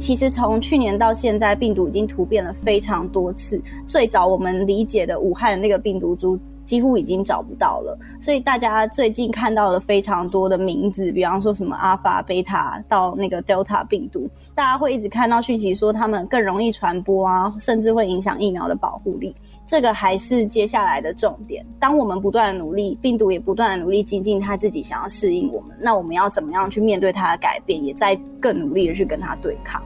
其实从去年到现在，病毒已经突变了非常多次。最早我们理解的武汉的那个病毒株，几乎已经找不到了。所以大家最近看到了非常多的名字，比方说什么阿法、贝塔到那个 Delta 病毒，大家会一直看到讯息说他们更容易传播啊，甚至会影响疫苗的保护力。这个还是接下来的重点。当我们不断的努力，病毒也不断的努力精进它自己想要适应我们，那我们要怎么样去面对它的改变，也在更努力的去跟它对抗。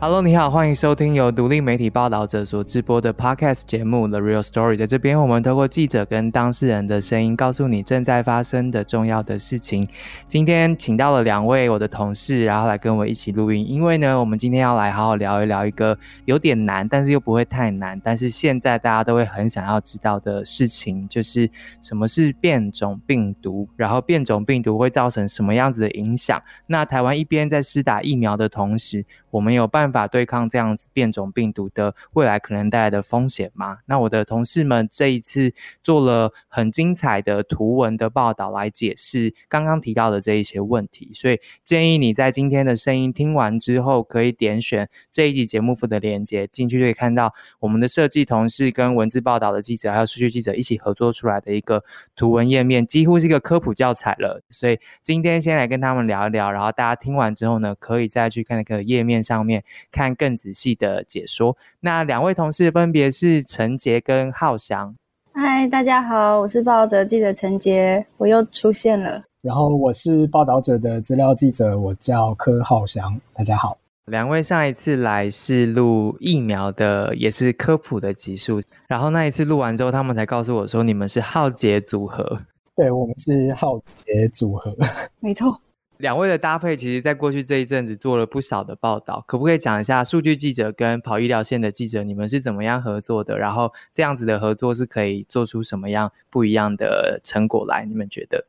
Hello，你好，欢迎收听由独立媒体报道者所直播的 Podcast 节目《The Real Story》。在这边，我们透过记者跟当事人的声音，告诉你正在发生的重要的事情。今天请到了两位我的同事，然后来跟我一起录音。因为呢，我们今天要来好好聊一聊一个有点难，但是又不会太难，但是现在大家都会很想要知道的事情，就是什么是变种病毒，然后变种病毒会造成什么样子的影响。那台湾一边在施打疫苗的同时，我们有办法对抗这样子变种病毒的未来可能带来的风险吗？那我的同事们这一次做了很精彩的图文的报道来解释刚刚提到的这一些问题，所以建议你在今天的声音听完之后，可以点选这一集节目附的链接进去，就可以看到我们的设计同事跟文字报道的记者还有数据记者一起合作出来的一个图文页面，几乎是一个科普教材了。所以今天先来跟他们聊一聊，然后大家听完之后呢，可以再去看那个页面。上面看更仔细的解说。那两位同事分别是陈杰跟浩翔。嗨，大家好，我是报道者记者陈杰，我又出现了。然后我是报道者的资料记者，我叫柯浩翔。大家好。两位上一次来是录疫苗的，也是科普的集数。然后那一次录完之后，他们才告诉我说，你们是浩杰组合。对，我们是浩杰组合。没错。两位的搭配，其实在过去这一阵子做了不少的报道，可不可以讲一下数据记者跟跑医疗线的记者，你们是怎么样合作的？然后这样子的合作是可以做出什么样不一样的成果来？你们觉得？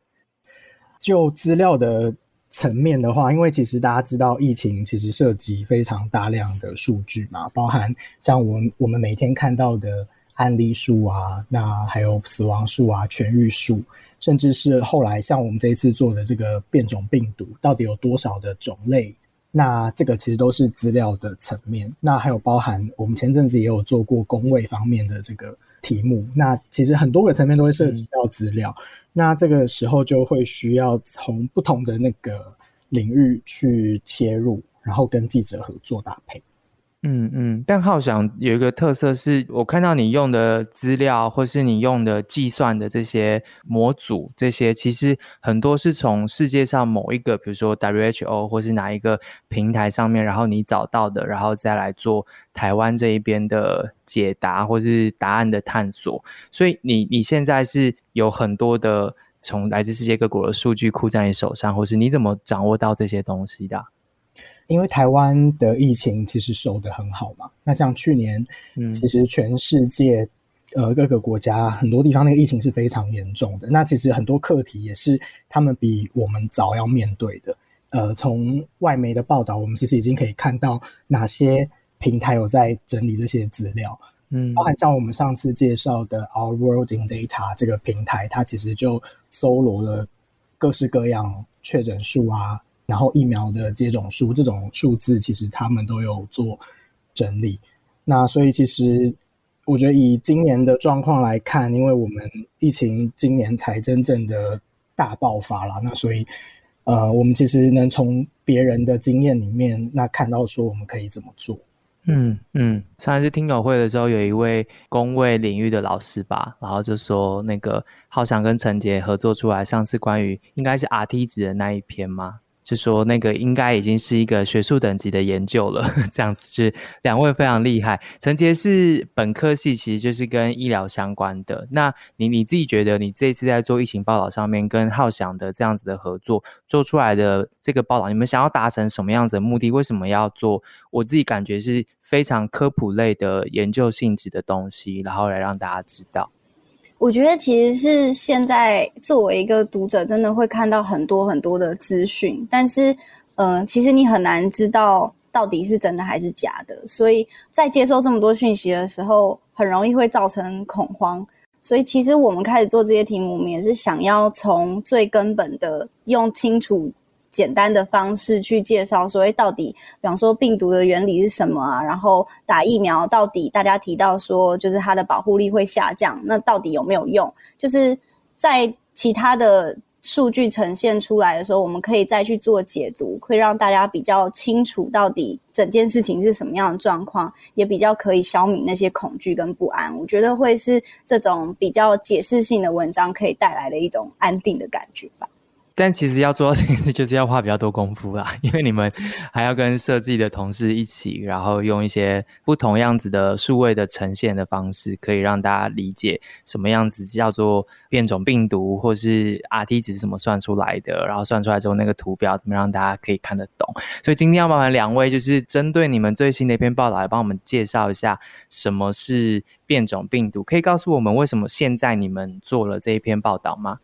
就资料的层面的话，因为其实大家知道，疫情其实涉及非常大量的数据嘛，包含像我们我们每天看到的案例数啊，那还有死亡数啊、痊愈数。甚至是后来像我们这一次做的这个变种病毒，到底有多少的种类？那这个其实都是资料的层面。那还有包含我们前阵子也有做过工位方面的这个题目。那其实很多个层面都会涉及到资料。那这个时候就会需要从不同的那个领域去切入，然后跟记者合作搭配。嗯嗯，但浩翔有一个特色是，我看到你用的资料，或是你用的计算的这些模组，这些其实很多是从世界上某一个，比如说 WHO 或是哪一个平台上面，然后你找到的，然后再来做台湾这一边的解答或是答案的探索。所以你你现在是有很多的从来自世界各国的数据库在你手上，或是你怎么掌握到这些东西的？因为台湾的疫情其实守得很好嘛，那像去年，嗯，其实全世界，呃，各个国家很多地方那个疫情是非常严重的。那其实很多课题也是他们比我们早要面对的。呃，从外媒的报道，我们其实已经可以看到哪些平台有在整理这些资料，嗯，包含像我们上次介绍的 Our World in Data 这个平台，它其实就搜罗了各式各样确诊数啊。然后疫苗的接种数这种数字，其实他们都有做整理。那所以其实我觉得以今年的状况来看，因为我们疫情今年才真正的大爆发了，那所以呃，我们其实能从别人的经验里面那看到说我们可以怎么做。嗯嗯，上一次听友会的时候，有一位工位领域的老师吧，然后就说那个浩翔跟陈杰合作出来，上次关于应该是 R T 值的那一篇吗？就说那个应该已经是一个学术等级的研究了，这样子是两位非常厉害。陈杰是本科系，其实就是跟医疗相关的。那你你自己觉得，你这次在做疫情报道上面跟浩翔的这样子的合作做出来的这个报道，你们想要达成什么样子的目的？为什么要做？我自己感觉是非常科普类的研究性质的东西，然后来让大家知道。我觉得其实是现在作为一个读者，真的会看到很多很多的资讯，但是，嗯，其实你很难知道到底是真的还是假的。所以在接收这么多讯息的时候，很容易会造成恐慌。所以其实我们开始做这些题目，我们也是想要从最根本的，用清楚、简单的方式去介绍，所谓到底，比方说病毒的原理是什么啊？然后打疫苗到底，大家提到说就是它的保护力会下降，那到底有没有用？就是在其他的。数据呈现出来的时候，我们可以再去做解读，会让大家比较清楚到底整件事情是什么样的状况，也比较可以消弭那些恐惧跟不安。我觉得会是这种比较解释性的文章可以带来的一种安定的感觉吧。但其实要做到这件事，就是要花比较多功夫啦，因为你们还要跟设计的同事一起，然后用一些不同样子的数位的呈现的方式，可以让大家理解什么样子叫做变种病毒，或是 RT 值怎么算出来的，然后算出来之后那个图表怎么让大家可以看得懂。所以今天要麻烦两位，就是针对你们最新的一篇报道，来帮我们介绍一下什么是变种病毒，可以告诉我们为什么现在你们做了这一篇报道吗？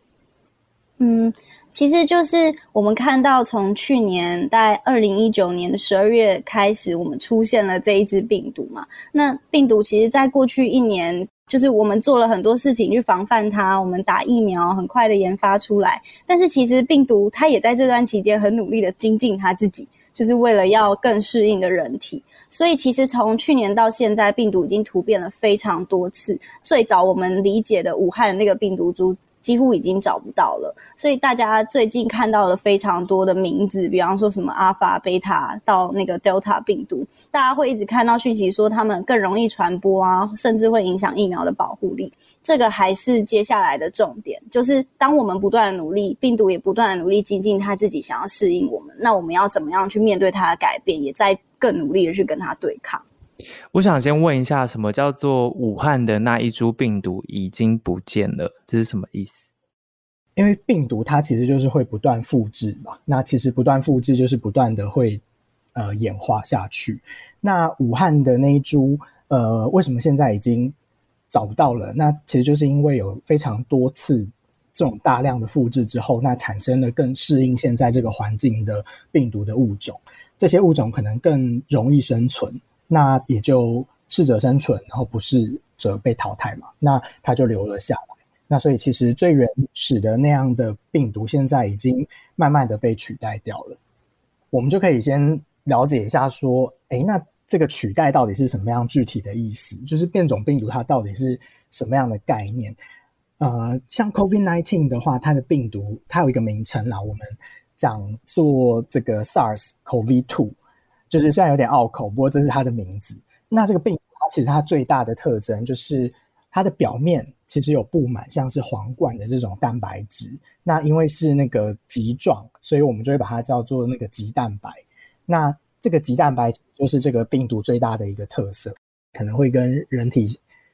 嗯。其实就是我们看到，从去年在二零一九年的十二月开始，我们出现了这一支病毒嘛。那病毒其实在过去一年，就是我们做了很多事情去防范它，我们打疫苗很快的研发出来。但是其实病毒它也在这段期间很努力的精进它自己，就是为了要更适应的人体。所以其实从去年到现在，病毒已经突变了非常多次。最早我们理解的武汉那个病毒株。几乎已经找不到了，所以大家最近看到了非常多的名字，比方说什么阿法、贝塔到那个 Delta 病毒，大家会一直看到讯息说他们更容易传播啊，甚至会影响疫苗的保护力。这个还是接下来的重点，就是当我们不断的努力，病毒也不断的努力精进它自己，想要适应我们，那我们要怎么样去面对它的改变，也在更努力的去跟它对抗。我想先问一下，什么叫做武汉的那一株病毒已经不见了？这是什么意思？因为病毒它其实就是会不断复制嘛，那其实不断复制就是不断的会呃演化下去。那武汉的那一株呃，为什么现在已经找不到了？那其实就是因为有非常多次这种大量的复制之后，那产生了更适应现在这个环境的病毒的物种，这些物种可能更容易生存。那也就适者生存，然后不适者被淘汰嘛。那它就留了下来。那所以其实最原始的那样的病毒，现在已经慢慢的被取代掉了。我们就可以先了解一下，说，哎，那这个取代到底是什么样具体的意思？就是变种病毒它到底是什么样的概念？呃，像 COVID-19 的话，它的病毒它有一个名称啦，我们讲做这个 SARS-CoV-2。就是虽然有点拗口，不过这是它的名字。那这个病毒它其实它最大的特征就是它的表面其实有布满像是皇冠的这种蛋白质。那因为是那个棘状，所以我们就会把它叫做那个棘蛋白。那这个棘蛋白就是这个病毒最大的一个特色，可能会跟人体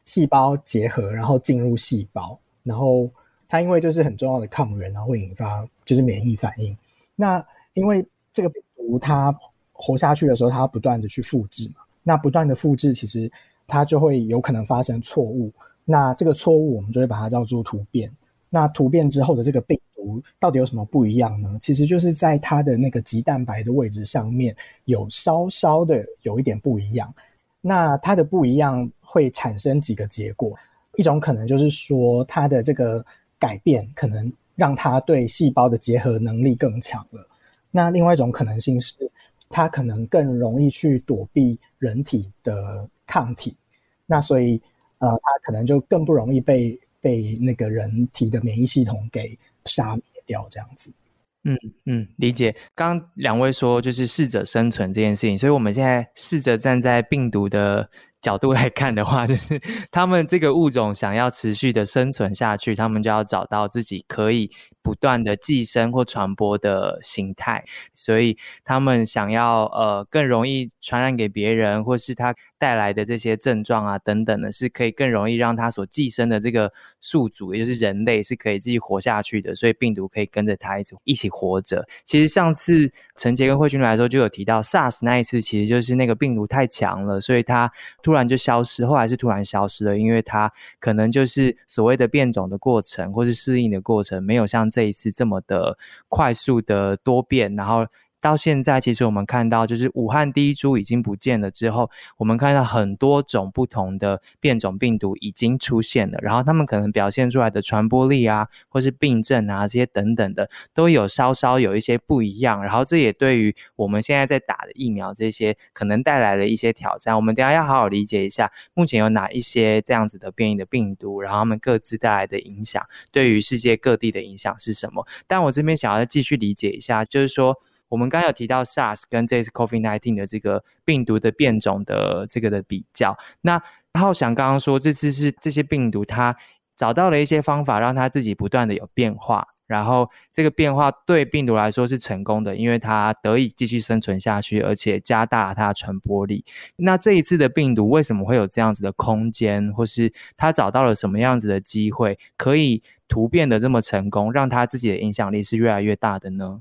细胞结合，然后进入细胞，然后它因为就是很重要的抗原，然后会引发就是免疫反应。那因为这个病毒它活下去的时候，它不断的去复制嘛，那不断的复制，其实它就会有可能发生错误。那这个错误，我们就会把它叫做突变。那突变之后的这个病毒到底有什么不一样呢？其实就是在它的那个棘蛋白的位置上面有稍稍的有一点不一样。那它的不一样会产生几个结果，一种可能就是说它的这个改变可能让它对细胞的结合能力更强了。那另外一种可能性是。它可能更容易去躲避人体的抗体，那所以呃，它可能就更不容易被被那个人体的免疫系统给杀灭掉，这样子。嗯嗯，理解。刚两位说就是适者生存这件事情，所以我们现在试着站在病毒的角度来看的话，就是 他们这个物种想要持续的生存下去，他们就要找到自己可以。不断的寄生或传播的形态，所以他们想要呃更容易传染给别人，或是他带来的这些症状啊等等的，是可以更容易让它所寄生的这个宿主，也就是人类是可以自己活下去的，所以病毒可以跟着它一起一起活着。其实上次陈杰跟慧君来的时候就有提到，SARS 那一次其实就是那个病毒太强了，所以它突然就消失，后来是突然消失了，因为它可能就是所谓的变种的过程或是适应的过程没有像这一次这么的快速的多变，然后到现在，其实我们看到，就是武汉第一株已经不见了之后，我们看到很多种不同的变种病毒已经出现了，然后他们可能表现出来的传播力啊，或是病症啊这些等等的，都有稍稍有一些不一样。然后这也对于我们现在在打的疫苗这些，可能带来了一些挑战。我们等下要好好理解一下，目前有哪一些这样子的变异的病毒，然后他们各自带来的影响，对于世界各地的影响是什么？但我这边想要继续理解一下，就是说。我们刚刚有提到 SARS 跟这次 COVID-19 的这个病毒的变种的这个的比较。那浩翔刚刚说，这次是这些病毒它找到了一些方法，让它自己不断的有变化，然后这个变化对病毒来说是成功的，因为它得以继续生存下去，而且加大了它的传播力。那这一次的病毒为什么会有这样子的空间，或是它找到了什么样子的机会，可以突变的这么成功，让它自己的影响力是越来越大的呢？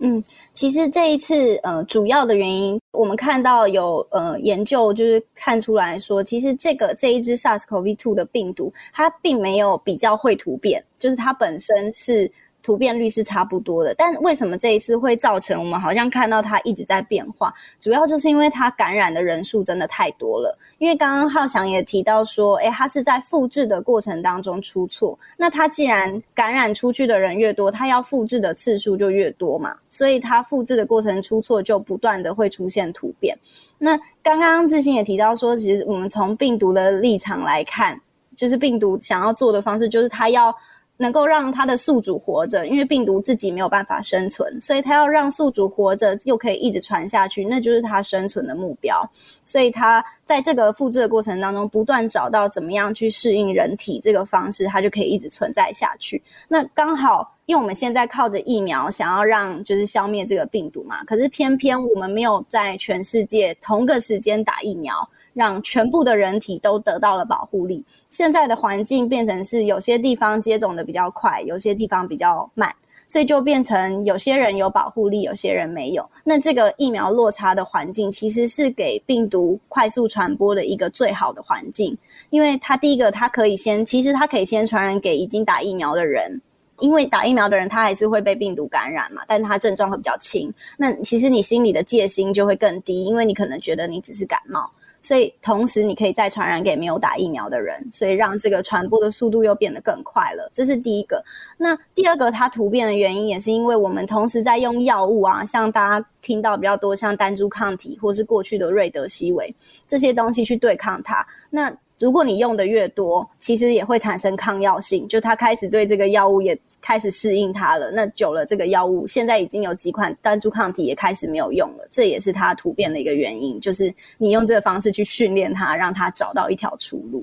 嗯，其实这一次，呃，主要的原因，我们看到有呃研究就是看出来说，其实这个这一只 SARS-CoV-2 的病毒，它并没有比较会突变，就是它本身是。突变率是差不多的，但为什么这一次会造成我们好像看到它一直在变化？主要就是因为它感染的人数真的太多了。因为刚刚浩翔也提到说，诶，它是在复制的过程当中出错。那它既然感染出去的人越多，它要复制的次数就越多嘛，所以它复制的过程出错，就不断的会出现突变。那刚刚志兴也提到说，其实我们从病毒的立场来看，就是病毒想要做的方式，就是它要。能够让它的宿主活着，因为病毒自己没有办法生存，所以它要让宿主活着，又可以一直传下去，那就是它生存的目标。所以它在这个复制的过程当中，不断找到怎么样去适应人体这个方式，它就可以一直存在下去。那刚好，因为我们现在靠着疫苗想要让就是消灭这个病毒嘛，可是偏偏我们没有在全世界同个时间打疫苗。让全部的人体都得到了保护力。现在的环境变成是有些地方接种的比较快，有些地方比较慢，所以就变成有些人有保护力，有些人没有。那这个疫苗落差的环境，其实是给病毒快速传播的一个最好的环境，因为它第一个，它可以先，其实它可以先传染给已经打疫苗的人，因为打疫苗的人他还是会被病毒感染嘛，但他症状会比较轻。那其实你心里的戒心就会更低，因为你可能觉得你只是感冒。所以，同时你可以再传染给没有打疫苗的人，所以让这个传播的速度又变得更快了。这是第一个。那第二个，它突变的原因也是因为我们同时在用药物啊，像大家听到比较多，像单株抗体或是过去的瑞德西韦这些东西去对抗它。那如果你用的越多，其实也会产生抗药性，就它开始对这个药物也开始适应它了。那久了，这个药物现在已经有几款单株抗体也开始没有用了，这也是它突变的一个原因。就是你用这个方式去训练它，让它找到一条出路。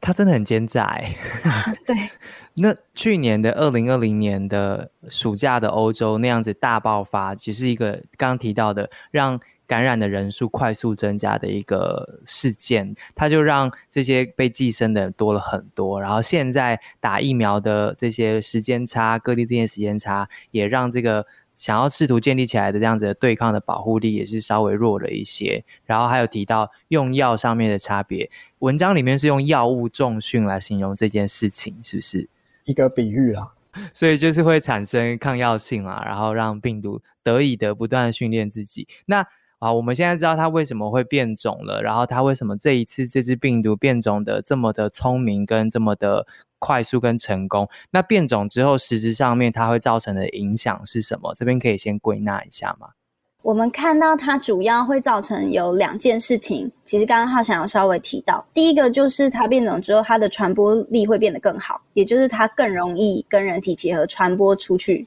它真的很奸诈。对。那去年的二零二零年的暑假的欧洲那样子大爆发，只是一个刚刚提到的让。感染的人数快速增加的一个事件，它就让这些被寄生的多了很多。然后现在打疫苗的这些时间差，各地这些时间差，也让这个想要试图建立起来的这样子的对抗的保护力也是稍微弱了一些。然后还有提到用药上面的差别，文章里面是用药物重训来形容这件事情，是不是一个比喻啊？所以就是会产生抗药性啊，然后让病毒得以的不断训练自己。那好，我们现在知道它为什么会变种了，然后它为什么这一次这只病毒变种的这么的聪明，跟这么的快速跟成功。那变种之后，实质上面它会造成的影响是什么？这边可以先归纳一下吗？我们看到它主要会造成有两件事情，其实刚刚浩想要稍微提到，第一个就是它变种之后，它的传播力会变得更好，也就是它更容易跟人体结合传播出去。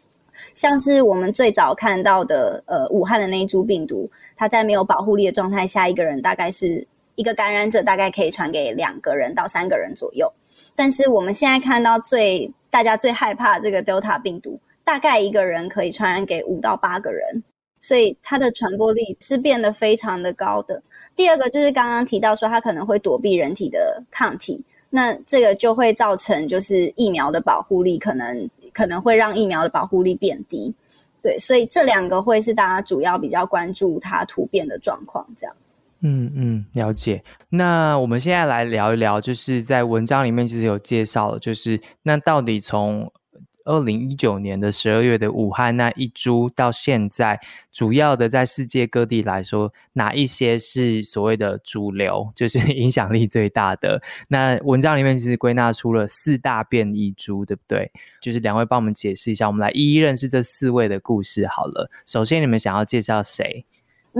像是我们最早看到的，呃，武汉的那一株病毒，它在没有保护力的状态下，一个人大概是一个感染者，大概可以传给两个人到三个人左右。但是我们现在看到最大家最害怕这个 Delta 病毒，大概一个人可以传染给五到八个人，所以它的传播力是变得非常的高的。第二个就是刚刚提到说，它可能会躲避人体的抗体，那这个就会造成就是疫苗的保护力可能。可能会让疫苗的保护力变低，对，所以这两个会是大家主要比较关注它突变的状况，这样。嗯嗯，了解。那我们现在来聊一聊，就是在文章里面其实有介绍，就是那到底从二零一九年的十二月的武汉那一株到现在，主要的在世界各地来说，哪一些是所谓的主流，就是 影响力最大的？那文章里面其实归纳出了四大变异株，对不对？就是两位帮我们解释一下，我们来一一认识这四位的故事好了。首先，你们想要介绍谁？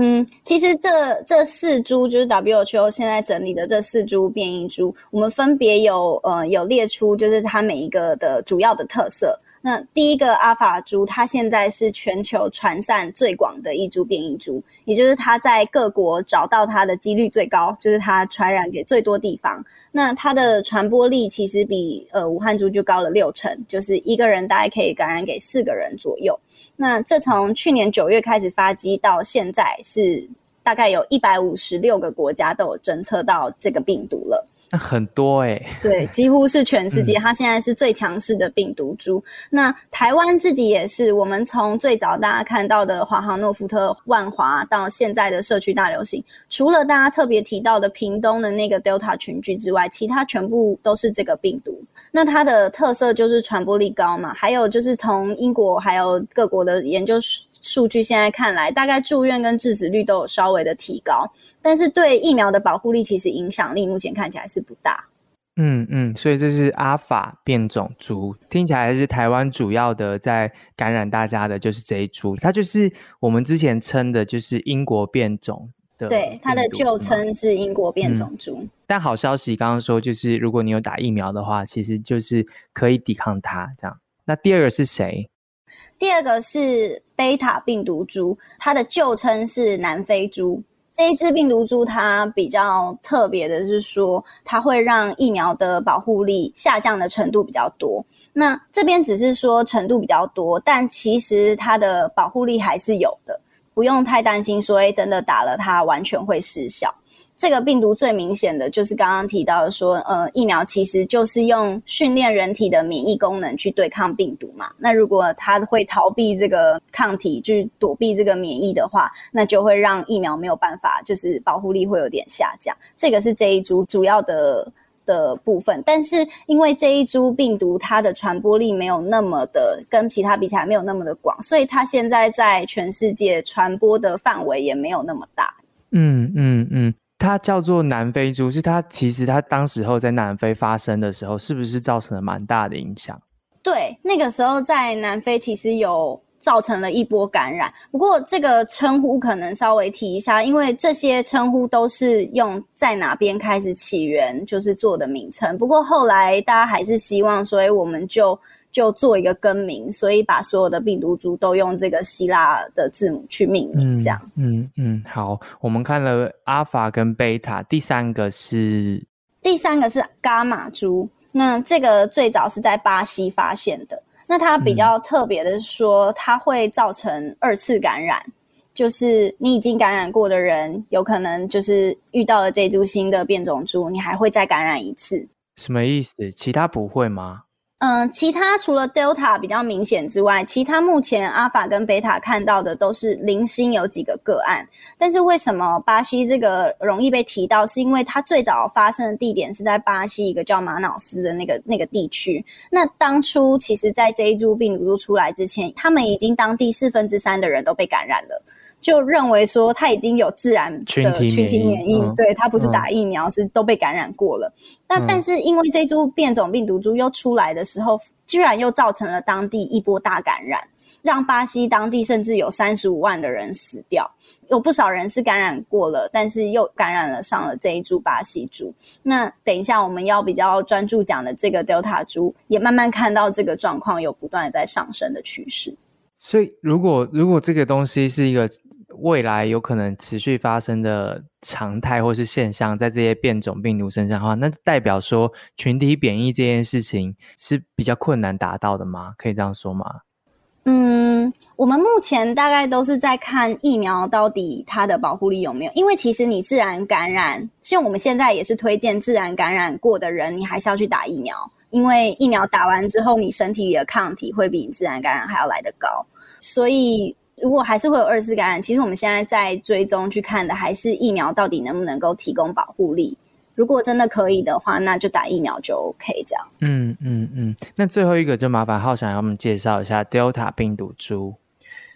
嗯，其实这这四株就是 WHO 现在整理的这四株变异株，我们分别有呃有列出，就是它每一个的主要的特色。那第一个阿法株，它现在是全球传散最广的一株变异株，也就是它在各国找到它的几率最高，就是它传染给最多地方。那它的传播力其实比呃武汉株就高了六成，就是一个人大概可以感染给四个人左右。那这从去年九月开始发机到现在，是大概有一百五十六个国家都有侦测到这个病毒了。那很多哎，对，几乎是全世界，它现在是最强势的病毒株。那台湾自己也是，我们从最早大家看到的华航诺夫特、万华到现在的社区大流行，除了大家特别提到的屏东的那个 Delta 群聚之外，其他全部都是这个病毒。那它的特色就是传播力高嘛，还有就是从英国还有各国的研究。数据现在看来，大概住院跟致死率都有稍微的提高，但是对疫苗的保护力其实影响力目前看起来是不大。嗯嗯，所以这是阿法变种株，听起来是台湾主要的在感染大家的就是这一株，它就是我们之前称的就是英国变种的。对，它的旧称是英国变种株。但好消息刚刚说就是如果你有打疫苗的话，其实就是可以抵抗它这样。那第二个是谁？第二个是贝塔病毒株，它的旧称是南非株。这一支病毒株它比较特别的是说，它会让疫苗的保护力下降的程度比较多。那这边只是说程度比较多，但其实它的保护力还是有的，不用太担心说，哎，真的打了它完全会失效。这个病毒最明显的就是刚刚提到的，说呃，疫苗其实就是用训练人体的免疫功能去对抗病毒嘛。那如果它会逃避这个抗体，去躲避这个免疫的话，那就会让疫苗没有办法，就是保护力会有点下降。这个是这一株主要的的部分。但是因为这一株病毒它的传播力没有那么的跟其他比起来没有那么的广，所以它现在在全世界传播的范围也没有那么大。嗯嗯嗯。它叫做南非猪，是它其实它当时候在南非发生的时候，是不是造成了蛮大的影响？对，那个时候在南非其实有造成了一波感染。不过这个称呼可能稍微提一下，因为这些称呼都是用在哪边开始起源，就是做的名称。不过后来大家还是希望，所以我们就。就做一个更名，所以把所有的病毒株都用这个希腊的字母去命名，这样。嗯嗯，好，我们看了阿法跟贝塔，第三个是第三个是伽马株。那这个最早是在巴西发现的。那它比较特别的是说，它会造成二次感染，就是你已经感染过的人，有可能就是遇到了这株新的变种株，你还会再感染一次。什么意思？其他不会吗？嗯，其他除了 Delta 比较明显之外，其他目前阿法跟贝塔看到的都是零星有几个个案。但是为什么巴西这个容易被提到？是因为它最早发生的地点是在巴西一个叫马瑙斯的那个那个地区。那当初其实，在这一株病毒出来之前，他们已经当地四分之三的人都被感染了。就认为说他已经有自然的群体免疫，对他不是打疫苗，是都被感染过了。那但是因为这株变种病毒株又出来的时候，居然又造成了当地一波大感染，让巴西当地甚至有三十五万的人死掉，有不少人是感染过了，但是又感染了上了这一株巴西株。那等一下我们要比较专注讲的这个 Delta 株，也慢慢看到这个状况有不断在上升的趋势。所以，如果如果这个东西是一个未来有可能持续发生的常态或是现象，在这些变种病毒身上的话，那代表说群体免疫这件事情是比较困难达到的吗？可以这样说吗？嗯，我们目前大概都是在看疫苗到底它的保护力有没有，因为其实你自然感染，像我们现在也是推荐自然感染过的人，你还是要去打疫苗。因为疫苗打完之后，你身体里的抗体会比你自然感染还要来得高，所以如果还是会有二次感染，其实我们现在在追踪去看的还是疫苗到底能不能够提供保护力，如果真的可以的话，那就打疫苗就 OK。这样。嗯嗯嗯。那最后一个就麻烦浩翔要我们介绍一下 Delta 病毒株。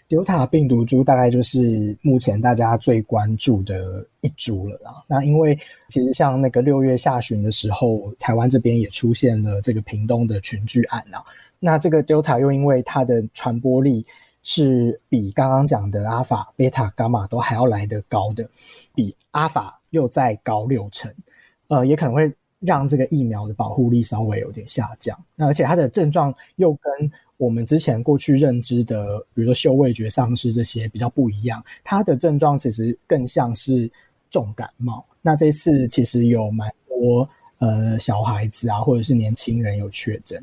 Delta 病毒株大概就是目前大家最关注的一株了啦。那因为其实像那个六月下旬的时候，台湾这边也出现了这个屏东的群聚案啊。那这个 Delta 又因为它的传播力是比刚刚讲的阿法、贝塔、伽马都还要来得高的，比阿法又再高六成，呃，也可能会让这个疫苗的保护力稍微有点下降。那而且它的症状又跟我们之前过去认知的，比如说嗅味觉丧失这些比较不一样，它的症状其实更像是重感冒。那这次其实有蛮多呃小孩子啊，或者是年轻人有确诊。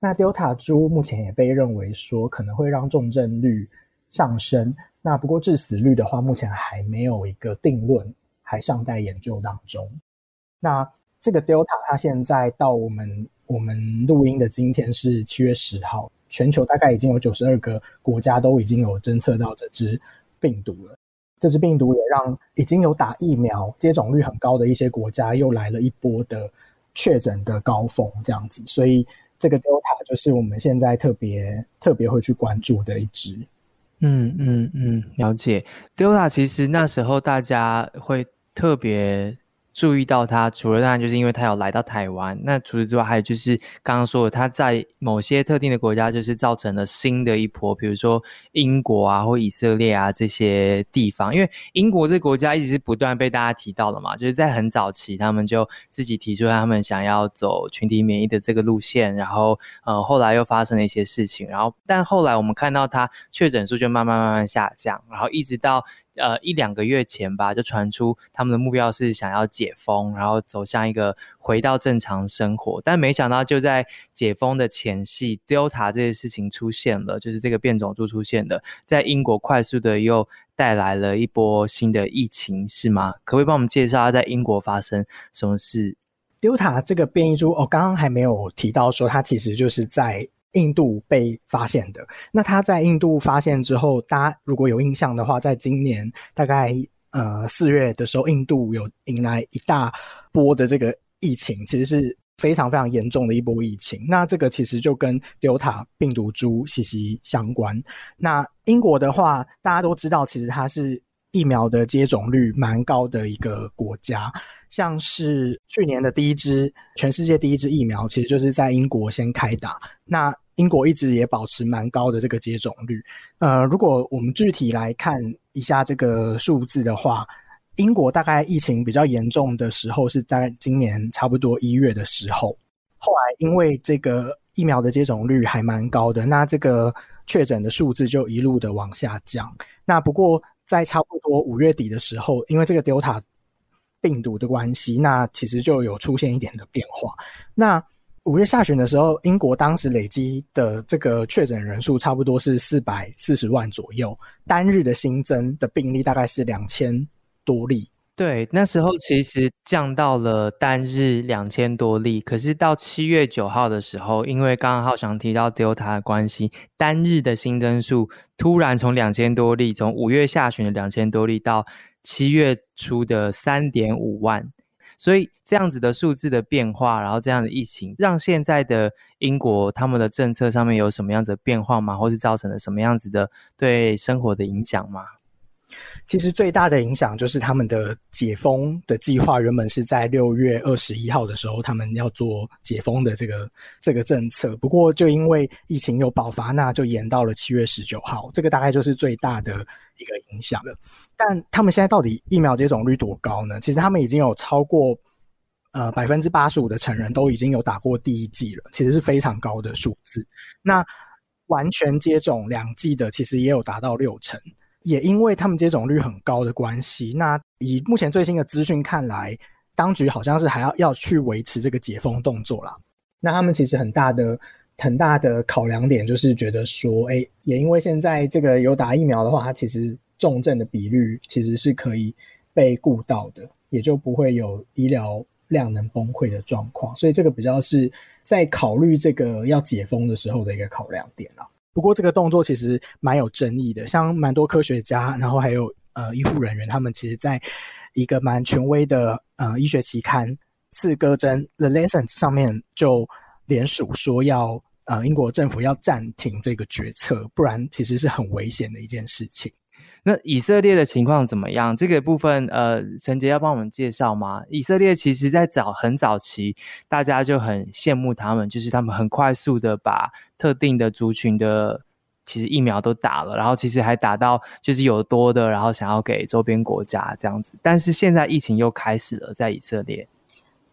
那 Delta 株目前也被认为说可能会让重症率上升。那不过致死率的话，目前还没有一个定论，还尚待研究当中。那这个 Delta 它现在到我们我们录音的今天是七月十号。全球大概已经有九十二个国家都已经有侦测到这支病毒了。这支病毒也让已经有打疫苗、接种率很高的一些国家又来了一波的确诊的高峰，这样子。所以这个 Delta 就是我们现在特别特别会去关注的一支。嗯嗯嗯，了解。Delta 其实那时候大家会特别。注意到他，除了当然就是因为他有来到台湾，那除此之外，还有就是刚刚说的，他在某些特定的国家就是造成了新的一波，比如说英国啊或以色列啊这些地方，因为英国这国家一直是不断被大家提到的嘛，就是在很早期他们就自己提出他们想要走群体免疫的这个路线，然后呃后来又发生了一些事情，然后但后来我们看到它确诊数就慢慢慢慢下降，然后一直到。呃，一两个月前吧，就传出他们的目标是想要解封，然后走向一个回到正常生活。但没想到就在解封的前夕，Delta 这些事情出现了，就是这个变种株出现了，在英国快速的又带来了一波新的疫情，是吗？可不可以帮我们介绍下在英国发生什么事？Delta 这个变异株，哦，刚刚还没有提到说它其实就是在。印度被发现的，那他在印度发现之后，大家如果有印象的话，在今年大概呃四月的时候，印度有迎来一大波的这个疫情，其实是非常非常严重的一波疫情。那这个其实就跟 Delta 病毒株息息相关。那英国的话，大家都知道，其实它是疫苗的接种率蛮高的一个国家。像是去年的第一支全世界第一支疫苗，其实就是在英国先开打。那英国一直也保持蛮高的这个接种率。呃，如果我们具体来看一下这个数字的话，英国大概疫情比较严重的时候是大概今年差不多一月的时候。后来因为这个疫苗的接种率还蛮高的，那这个确诊的数字就一路的往下降。那不过在差不多五月底的时候，因为这个 Delta。病毒的关系，那其实就有出现一点的变化。那五月下旬的时候，英国当时累积的这个确诊人数差不多是四百四十万左右，单日的新增的病例大概是两千多例。对，那时候其实降到了单日两千多例，可是到七月九号的时候，因为刚刚浩翔提到 Delta 的关系，单日的新增数突然从两千多例，从五月下旬的两千多例到。七月初的三点五万，所以这样子的数字的变化，然后这样的疫情，让现在的英国他们的政策上面有什么样子的变化吗？或是造成了什么样子的对生活的影响吗？其实最大的影响就是他们的解封的计划，原本是在六月二十一号的时候，他们要做解封的这个这个政策。不过就因为疫情又爆发，那就延到了七月十九号。这个大概就是最大的一个影响了。但他们现在到底疫苗接种率多高呢？其实他们已经有超过呃百分之八十五的成人都已经有打过第一剂了，其实是非常高的数字。那完全接种两剂的，其实也有达到六成。也因为他们接种率很高的关系，那以目前最新的资讯看来，当局好像是还要要去维持这个解封动作啦。那他们其实很大的很大的考量点就是觉得说，哎，也因为现在这个有打疫苗的话，它其实重症的比率其实是可以被顾到的，也就不会有医疗量能崩溃的状况。所以这个比较是在考虑这个要解封的时候的一个考量点啦。不过这个动作其实蛮有争议的，像蛮多科学家，然后还有呃医护人员，他们其实在一个蛮权威的呃医学期刊次割针，The Lancet 上面就联署说要呃英国政府要暂停这个决策，不然其实是很危险的一件事情。那以色列的情况怎么样？这个部分，呃，陈杰要帮我们介绍吗？以色列其实在早很早期，大家就很羡慕他们，就是他们很快速的把特定的族群的其实疫苗都打了，然后其实还打到就是有多的，然后想要给周边国家这样子。但是现在疫情又开始了，在以色列。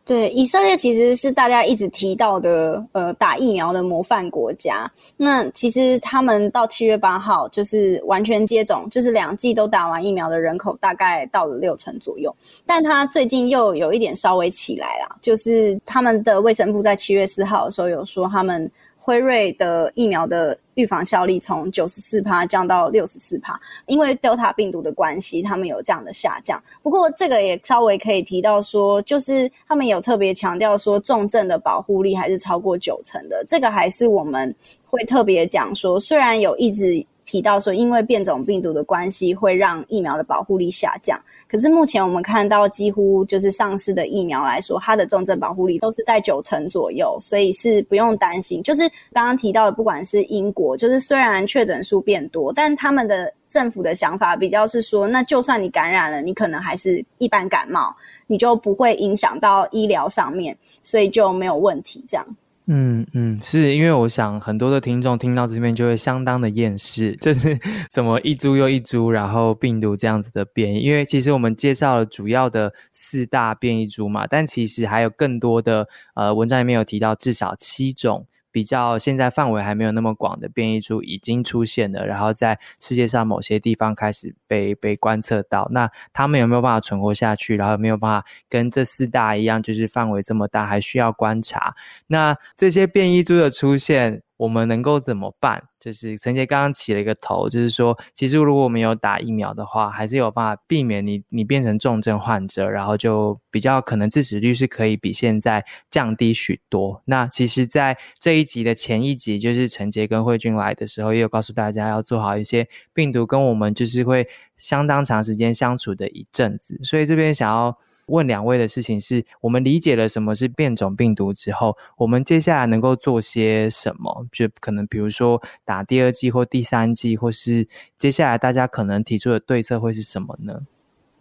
对，以色列其实是大家一直提到的，呃，打疫苗的模范国家。那其实他们到七月八号就是完全接种，就是两剂都打完疫苗的人口大概到了六成左右。但他最近又有一点稍微起来了，就是他们的卫生部在七月四号的时候有说他们。辉瑞的疫苗的预防效力从九十四帕降到六十四帕，因为 Delta 病毒的关系，他们有这样的下降。不过这个也稍微可以提到说，就是他们有特别强调说，重症的保护力还是超过九成的。这个还是我们会特别讲说，虽然有一直提到说，因为变种病毒的关系，会让疫苗的保护力下降。可是目前我们看到，几乎就是上市的疫苗来说，它的重症保护力都是在九成左右，所以是不用担心。就是刚刚提到的，不管是英国，就是虽然确诊数变多，但他们的政府的想法比较是说，那就算你感染了，你可能还是一般感冒，你就不会影响到医疗上面，所以就没有问题这样。嗯嗯，是因为我想很多的听众听到这边就会相当的厌世，就是怎么一株又一株，然后病毒这样子的变异。因为其实我们介绍了主要的四大变异株嘛，但其实还有更多的呃文章里面有提到至少七种。比较现在范围还没有那么广的变异株已经出现了，然后在世界上某些地方开始被被观测到。那他们有没有办法存活下去？然后有没有办法跟这四大一样，就是范围这么大，还需要观察。那这些变异株的出现。我们能够怎么办？就是陈杰刚刚起了一个头，就是说，其实如果我们有打疫苗的话，还是有办法避免你你变成重症患者，然后就比较可能致死率是可以比现在降低许多。那其实，在这一集的前一集，就是陈杰跟慧君来的时候，也有告诉大家要做好一些病毒跟我们就是会相当长时间相处的一阵子，所以这边想要。问两位的事情是我们理解了什么是变种病毒之后，我们接下来能够做些什么？就可能比如说打第二剂或第三剂，或是接下来大家可能提出的对策会是什么呢？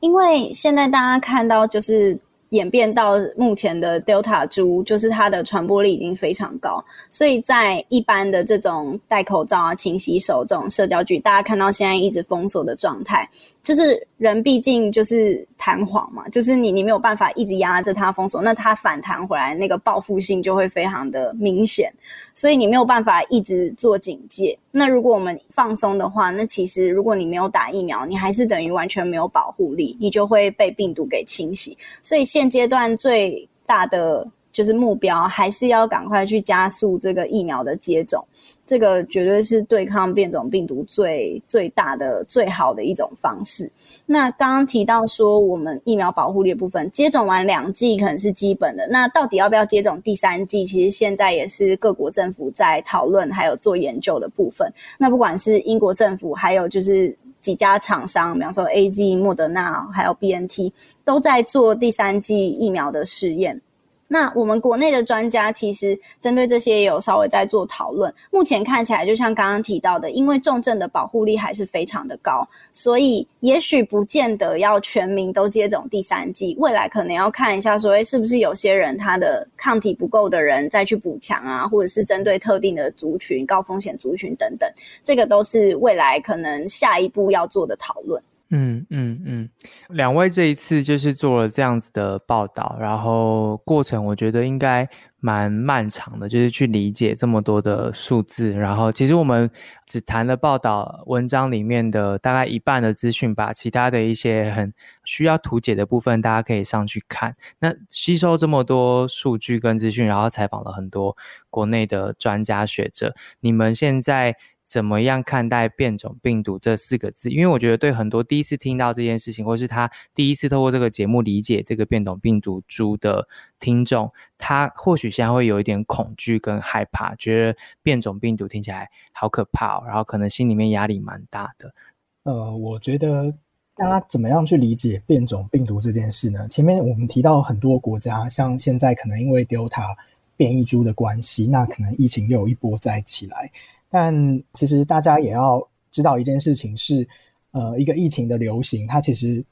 因为现在大家看到就是。演变到目前的 Delta 株，就是它的传播力已经非常高，所以在一般的这种戴口罩啊、勤洗手这种社交距，大家看到现在一直封锁的状态，就是人毕竟就是弹簧嘛，就是你你没有办法一直压着它封锁，那它反弹回来那个报复性就会非常的明显，所以你没有办法一直做警戒。那如果我们放松的话，那其实如果你没有打疫苗，你还是等于完全没有保护力，你就会被病毒给侵袭。所以现阶段最大的就是目标，还是要赶快去加速这个疫苗的接种。这个绝对是对抗变种病毒最最大的、最好的一种方式。那刚刚提到说，我们疫苗保护力部分，接种完两剂可能是基本的。那到底要不要接种第三剂？其实现在也是各国政府在讨论，还有做研究的部分。那不管是英国政府，还有就是几家厂商，比方说 A Z、莫德纳，还有 B N T，都在做第三剂疫苗的试验。那我们国内的专家其实针对这些也有稍微在做讨论。目前看起来，就像刚刚提到的，因为重症的保护力还是非常的高，所以也许不见得要全民都接种第三剂。未来可能要看一下，说哎，是不是有些人他的抗体不够的人再去补强啊，或者是针对特定的族群、高风险族群等等，这个都是未来可能下一步要做的讨论。嗯嗯嗯，两位这一次就是做了这样子的报道，然后过程我觉得应该蛮漫长的，就是去理解这么多的数字。然后其实我们只谈了报道文章里面的大概一半的资讯吧，其他的一些很需要图解的部分，大家可以上去看。那吸收这么多数据跟资讯，然后采访了很多国内的专家学者，你们现在。怎么样看待变种病毒这四个字？因为我觉得对很多第一次听到这件事情，或是他第一次透过这个节目理解这个变种病毒株的听众，他或许现在会有一点恐惧跟害怕，觉得变种病毒听起来好可怕，然后可能心里面压力蛮大的。呃，我觉得大家怎么样去理解变种病毒这件事呢？前面我们提到很多国家，像现在可能因为 Delta 变异株的关系，那可能疫情又有一波再起来。但其实大家也要知道一件事情是，呃，一个疫情的流行，它其实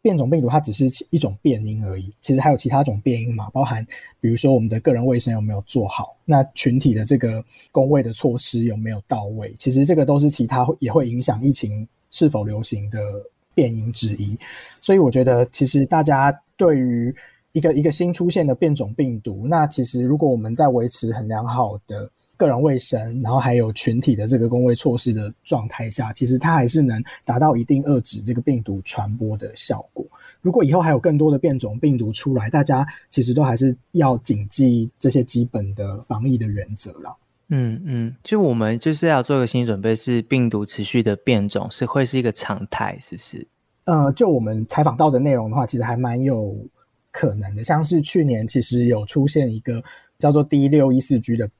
变种病毒它只是一种变因而已。其实还有其他种变因嘛，包含比如说我们的个人卫生有没有做好，那群体的这个工位的措施有没有到位，其实这个都是其他也会影响疫情是否流行的。变因之一，所以我觉得其实大家对于一个一个新出现的变种病毒，那其实如果我们在维持很良好的个人卫生，然后还有群体的这个工位措施的状态下，其实它还是能达到一定遏制这个病毒传播的效果。如果以后还有更多的变种病毒出来，大家其实都还是要谨记这些基本的防疫的原则了。嗯嗯，就我们就是要做一个心理准备，是病毒持续的变种是会是一个常态，是不是？呃，就我们采访到的内容的话，其实还蛮有可能的。像是去年其实有出现一个叫做 D 六一四 G 的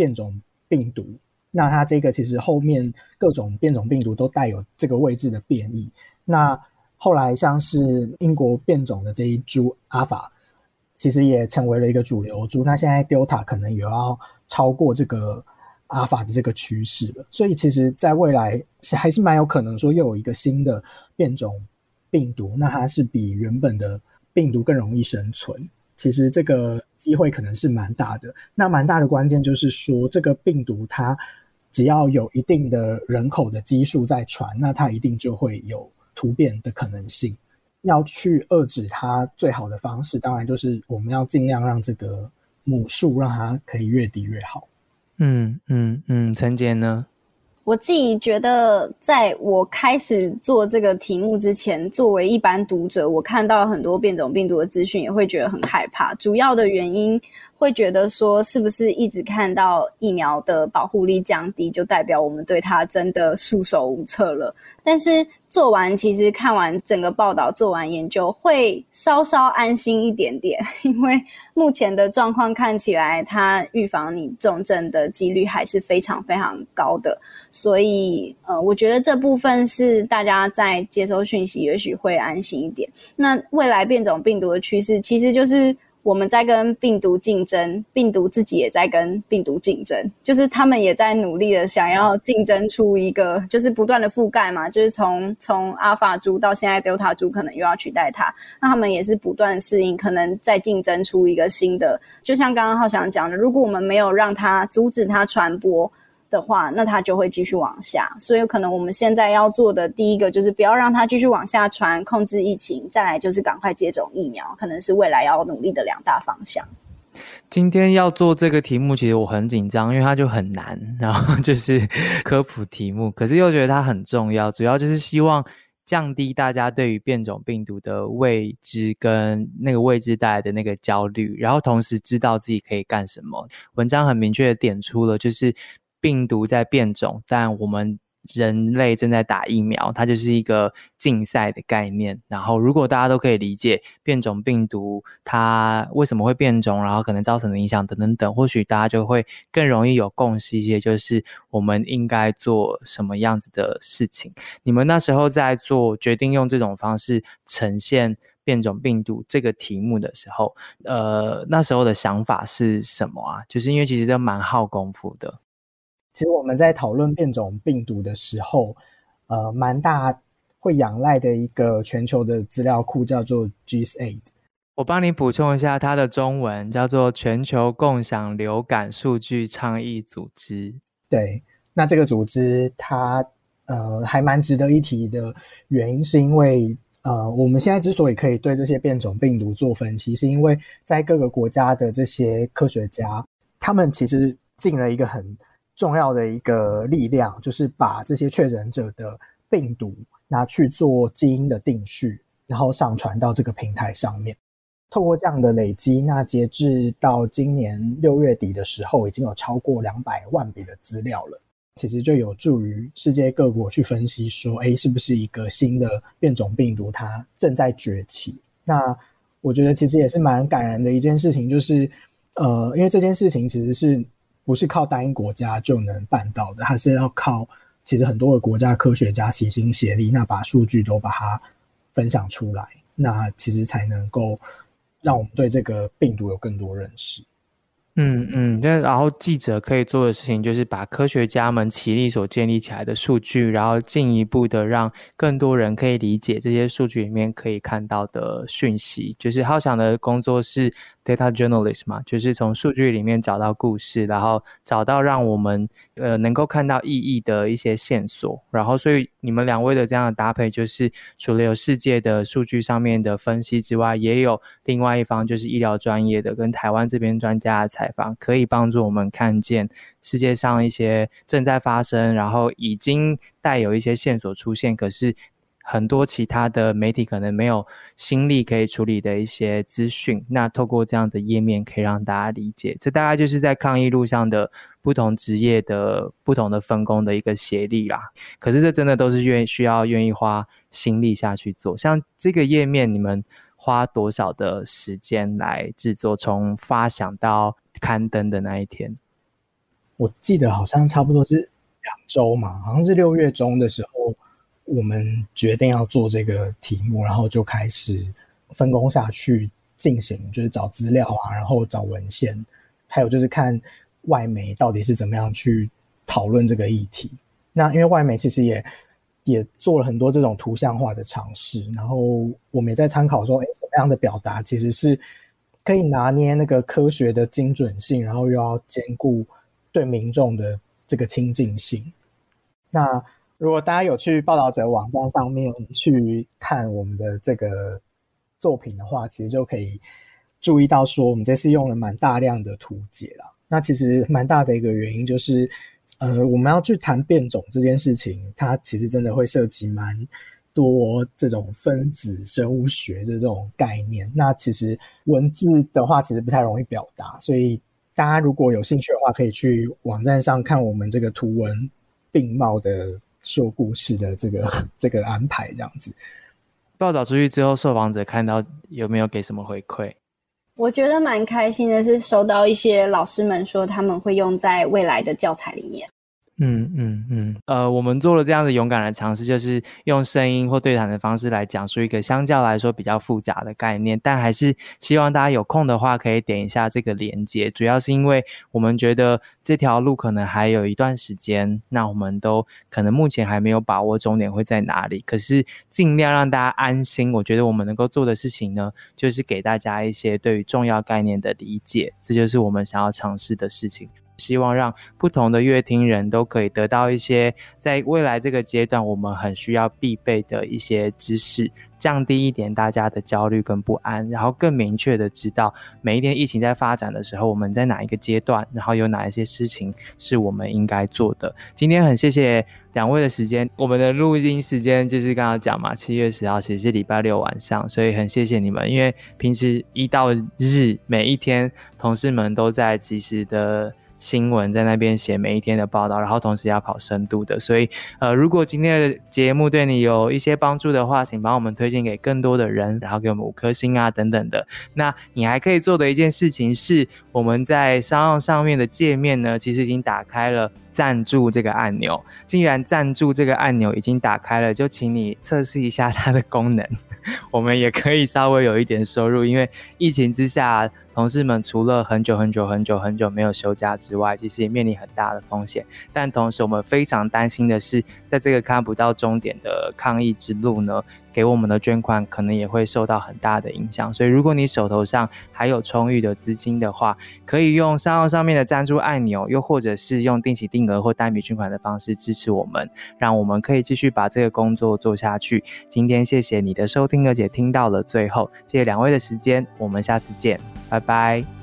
变种病毒，那它这个其实后面各种变种病毒都带有这个位置的变异。那后来像是英国变种的这一株阿法。其实也成为了一个主流株，那现在 Delta 可能也要超过这个阿法的这个趋势了，所以其实在未来是还是蛮有可能说又有一个新的变种病毒，那它是比原本的病毒更容易生存，其实这个机会可能是蛮大的。那蛮大的关键就是说，这个病毒它只要有一定的人口的基数在传，那它一定就会有突变的可能性。要去遏制它最好的方式，当然就是我们要尽量让这个母数让它可以越低越好。嗯嗯嗯，陈杰呢？我自己觉得，在我开始做这个题目之前，作为一般读者，我看到很多变种病毒的资讯，也会觉得很害怕。主要的原因会觉得说，是不是一直看到疫苗的保护力降低，就代表我们对它真的束手无策了？但是。做完，其实看完整个报道，做完研究，会稍稍安心一点点，因为目前的状况看起来，它预防你重症的几率还是非常非常高的，所以，呃，我觉得这部分是大家在接收讯息，也许会安心一点。那未来变种病毒的趋势，其实就是。我们在跟病毒竞争，病毒自己也在跟病毒竞争，就是他们也在努力的想要竞争出一个，就是不断的覆盖嘛，就是从从阿尔法株到现在德尔塔株，可能又要取代它，那他们也是不断适应，可能再竞争出一个新的。就像刚刚浩翔讲的，如果我们没有让它阻止它传播。的话，那它就会继续往下，所以可能我们现在要做的第一个就是不要让它继续往下传，控制疫情；再来就是赶快接种疫苗，可能是未来要努力的两大方向。今天要做这个题目，其实我很紧张，因为它就很难，然后就是科普题目，可是又觉得它很重要，主要就是希望降低大家对于变种病毒的未知跟那个未知带来的那个焦虑，然后同时知道自己可以干什么。文章很明确的点出了，就是。病毒在变种，但我们人类正在打疫苗，它就是一个竞赛的概念。然后，如果大家都可以理解变种病毒它为什么会变种，然后可能造成的影响等等等，或许大家就会更容易有共识一些，就是我们应该做什么样子的事情。你们那时候在做决定用这种方式呈现变种病毒这个题目的时候，呃，那时候的想法是什么啊？就是因为其实都蛮耗功夫的。其实我们在讨论变种病毒的时候，呃，蛮大会仰赖的一个全球的资料库叫做 GSAID。我帮你补充一下，它的中文叫做全球共享流感数据倡议组织。对，那这个组织它呃还蛮值得一提的原因，是因为呃我们现在之所以可以对这些变种病毒做分析，是因为在各个国家的这些科学家，他们其实尽了一个很重要的一个力量就是把这些确诊者的病毒拿去做基因的定序，然后上传到这个平台上面。透过这样的累积，那截至到今年六月底的时候，已经有超过两百万笔的资料了。其实就有助于世界各国去分析说，哎，是不是一个新的变种病毒它正在崛起？那我觉得其实也是蛮感人的一件事情，就是呃，因为这件事情其实是。不是靠单一国家就能办到的，它是要靠其实很多的国家科学家齐心协力，那把数据都把它分享出来，那其实才能够让我们对这个病毒有更多认识。嗯嗯，那然后记者可以做的事情就是把科学家们齐力所建立起来的数据，然后进一步的让更多人可以理解这些数据里面可以看到的讯息。就是浩翔的工作是。data journalist 嘛，就是从数据里面找到故事，然后找到让我们呃能够看到意义的一些线索。然后，所以你们两位的这样的搭配，就是除了有世界的数据上面的分析之外，也有另外一方就是医疗专业的跟台湾这边专家的采访，可以帮助我们看见世界上一些正在发生，然后已经带有一些线索出现，可是。很多其他的媒体可能没有心力可以处理的一些资讯，那透过这样的页面可以让大家理解。这大概就是在抗疫路上的不同职业的不同的分工的一个协力啦。可是这真的都是愿需要愿意花心力下去做。像这个页面，你们花多少的时间来制作？从发想到刊登的那一天，我记得好像差不多是两周嘛，好像是六月中的时候。我们决定要做这个题目，然后就开始分工下去进行，就是找资料啊，然后找文献，还有就是看外媒到底是怎么样去讨论这个议题。那因为外媒其实也也做了很多这种图像化的尝试，然后我们也在参考说，哎，什么样的表达其实是可以拿捏那个科学的精准性，然后又要兼顾对民众的这个亲近性。那如果大家有去报道者网站上面去看我们的这个作品的话，其实就可以注意到说，我们这次用了蛮大量的图解了。那其实蛮大的一个原因就是，呃，我们要去谈变种这件事情，它其实真的会涉及蛮多这种分子生物学的这种概念。那其实文字的话，其实不太容易表达，所以大家如果有兴趣的话，可以去网站上看我们这个图文并茂的。说故事的这个 这个安排这样子，报道出去之后，受访者看到有没有给什么回馈？我觉得蛮开心的，是收到一些老师们说他们会用在未来的教材里面。嗯嗯嗯，呃，我们做了这样的勇敢的尝试，就是用声音或对谈的方式来讲述一个相较来说比较复杂的概念，但还是希望大家有空的话可以点一下这个连接。主要是因为我们觉得这条路可能还有一段时间，那我们都可能目前还没有把握终点会在哪里，可是尽量让大家安心。我觉得我们能够做的事情呢，就是给大家一些对于重要概念的理解，这就是我们想要尝试的事情。希望让不同的乐听人都可以得到一些在未来这个阶段我们很需要必备的一些知识，降低一点大家的焦虑跟不安，然后更明确的知道每一天疫情在发展的时候，我们在哪一个阶段，然后有哪一些事情是我们应该做的。今天很谢谢两位的时间，我们的录音时间就是刚刚讲嘛，七月十号其实是礼拜六晚上，所以很谢谢你们，因为平时一到日每一天同事们都在及时的。新闻在那边写每一天的报道，然后同时要跑深度的，所以呃，如果今天的节目对你有一些帮助的话，请帮我们推荐给更多的人，然后给我们五颗星啊等等的。那你还可以做的一件事情是，我们在商号上面的界面呢，其实已经打开了。赞助这个按钮，既然赞助这个按钮已经打开了，就请你测试一下它的功能。我们也可以稍微有一点收入，因为疫情之下，同事们除了很久很久很久很久没有休假之外，其实也面临很大的风险。但同时，我们非常担心的是，在这个看不到终点的抗疫之路呢。给我们的捐款可能也会受到很大的影响，所以如果你手头上还有充裕的资金的话，可以用商号上面的赞助按钮，又或者是用定期定额或单笔捐款的方式支持我们，让我们可以继续把这个工作做下去。今天谢谢你的收听，而且听到了最后，谢谢两位的时间，我们下次见，拜拜。